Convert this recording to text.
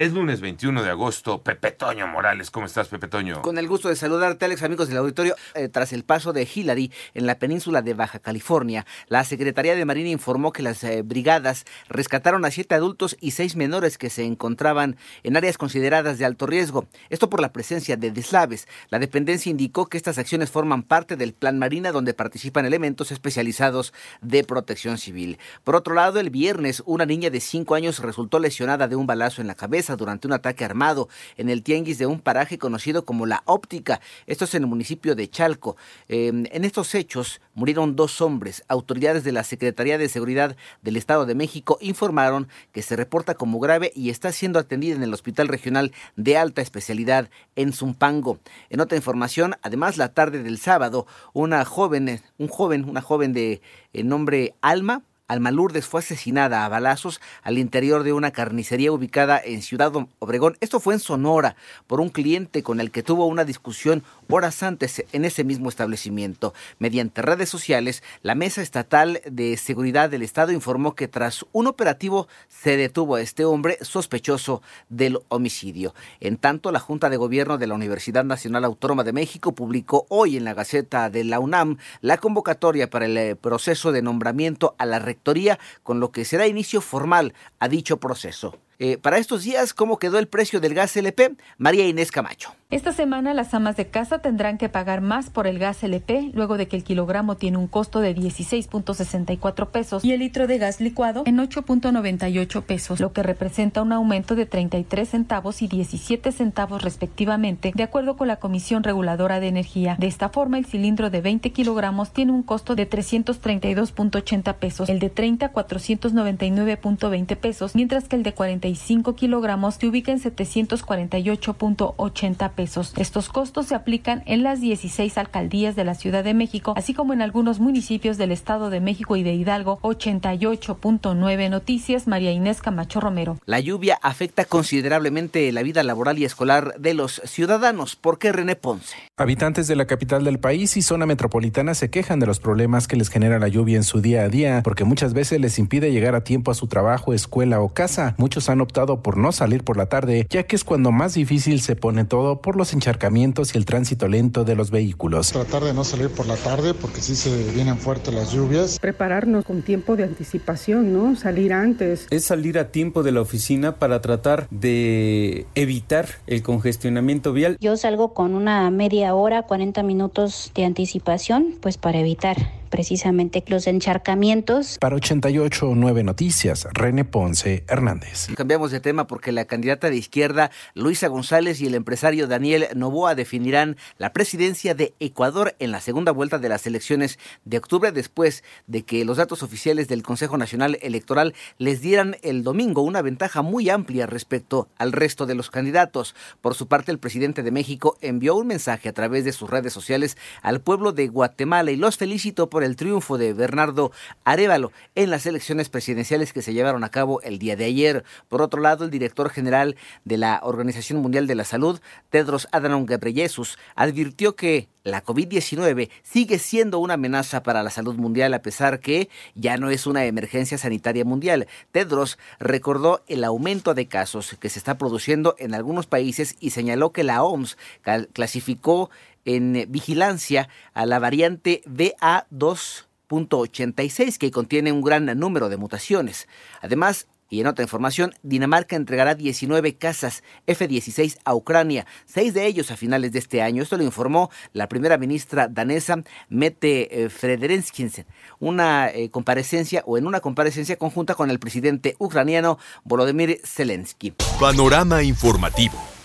Es lunes 21 de agosto. Pepe Toño Morales, ¿cómo estás, Pepe Toño? Con el gusto de saludarte, Alex, amigos del auditorio. Eh, tras el paso de Hillary en la península de Baja California, la Secretaría de Marina informó que las eh, brigadas rescataron a siete adultos y seis menores que se encontraban en áreas consideradas de alto riesgo. Esto por la presencia de deslaves. La dependencia indicó que estas acciones forman parte del Plan Marina, donde participan elementos especializados de protección civil. Por otro lado, el viernes, una niña de cinco años resultó lesionada de un balazo en la cabeza durante un ataque armado en el tianguis de un paraje conocido como La Óptica. Esto es en el municipio de Chalco. Em, en estos hechos murieron dos hombres. Autoridades de la Secretaría de Seguridad del Estado de México informaron que se reporta como grave y está siendo atendida en el Hospital Regional de Alta Especialidad en Zumpango. En otra información, además la tarde del sábado, una joven, un joven, una joven de eh, nombre Alma, Alma Lourdes fue asesinada a balazos al interior de una carnicería ubicada en Ciudad Obregón. Esto fue en Sonora por un cliente con el que tuvo una discusión horas antes en ese mismo establecimiento. Mediante redes sociales, la Mesa Estatal de Seguridad del Estado informó que tras un operativo se detuvo a este hombre sospechoso del homicidio. En tanto, la Junta de Gobierno de la Universidad Nacional Autónoma de México publicó hoy en la Gaceta de la UNAM la convocatoria para el eh, proceso de nombramiento a la con lo que será inicio formal a dicho proceso. Eh, para estos días, ¿cómo quedó el precio del gas LP? María Inés Camacho. Esta semana las amas de casa tendrán que pagar más por el gas LP luego de que el kilogramo tiene un costo de 16.64 pesos y el litro de gas licuado en 8.98 pesos, lo que representa un aumento de 33 centavos y 17 centavos respectivamente, de acuerdo con la Comisión Reguladora de Energía. De esta forma, el cilindro de 20 kilogramos tiene un costo de 332.80 pesos, el de 30 499.20 pesos, mientras que el de 40 kilogramos se ubica en 748.80 pesos. Estos costos se aplican en las 16 alcaldías de la Ciudad de México, así como en algunos municipios del Estado de México y de Hidalgo. 88.9 Noticias, María Inés Camacho Romero. La lluvia afecta considerablemente la vida laboral y escolar de los ciudadanos. ¿Por qué René Ponce? Habitantes de la capital del país y zona metropolitana se quejan de los problemas que les genera la lluvia en su día a día, porque muchas veces les impide llegar a tiempo a su trabajo, escuela o casa. Muchos han optado por no salir por la tarde, ya que es cuando más difícil se pone todo por los encharcamientos y el tránsito lento de los vehículos. Tratar de no salir por la tarde porque sí se vienen fuertes las lluvias. Prepararnos con tiempo de anticipación, ¿no? Salir antes. Es salir a tiempo de la oficina para tratar de evitar el congestionamiento vial. Yo salgo con una media hora, 40 minutos de anticipación, pues para evitar precisamente los encharcamientos. Para 88.9 Noticias, René Ponce Hernández. Cambiamos de tema porque la candidata de izquierda Luisa González y el empresario Daniel Novoa definirán la presidencia de Ecuador en la segunda vuelta de las elecciones de octubre después de que los datos oficiales del Consejo Nacional Electoral les dieran el domingo una ventaja muy amplia respecto al resto de los candidatos. Por su parte, el presidente de México envió un mensaje a través de sus redes sociales al pueblo de Guatemala y los felicitó por el triunfo de Bernardo Arevalo en las elecciones presidenciales que se llevaron a cabo el día de ayer. Por otro lado, el director general de la Organización Mundial de la Salud, Tedros Adhanom Ghebreyesus, advirtió que la COVID-19 sigue siendo una amenaza para la salud mundial a pesar que ya no es una emergencia sanitaria mundial. Tedros recordó el aumento de casos que se está produciendo en algunos países y señaló que la OMS clasificó en vigilancia a la variante BA2.86 que contiene un gran número de mutaciones. Además, y en otra información, Dinamarca entregará 19 casas F-16 a Ucrania, seis de ellos a finales de este año. Esto lo informó la primera ministra danesa Mette eh, Frederiksen, una eh, comparecencia o en una comparecencia conjunta con el presidente ucraniano Volodymyr Zelensky. Panorama informativo.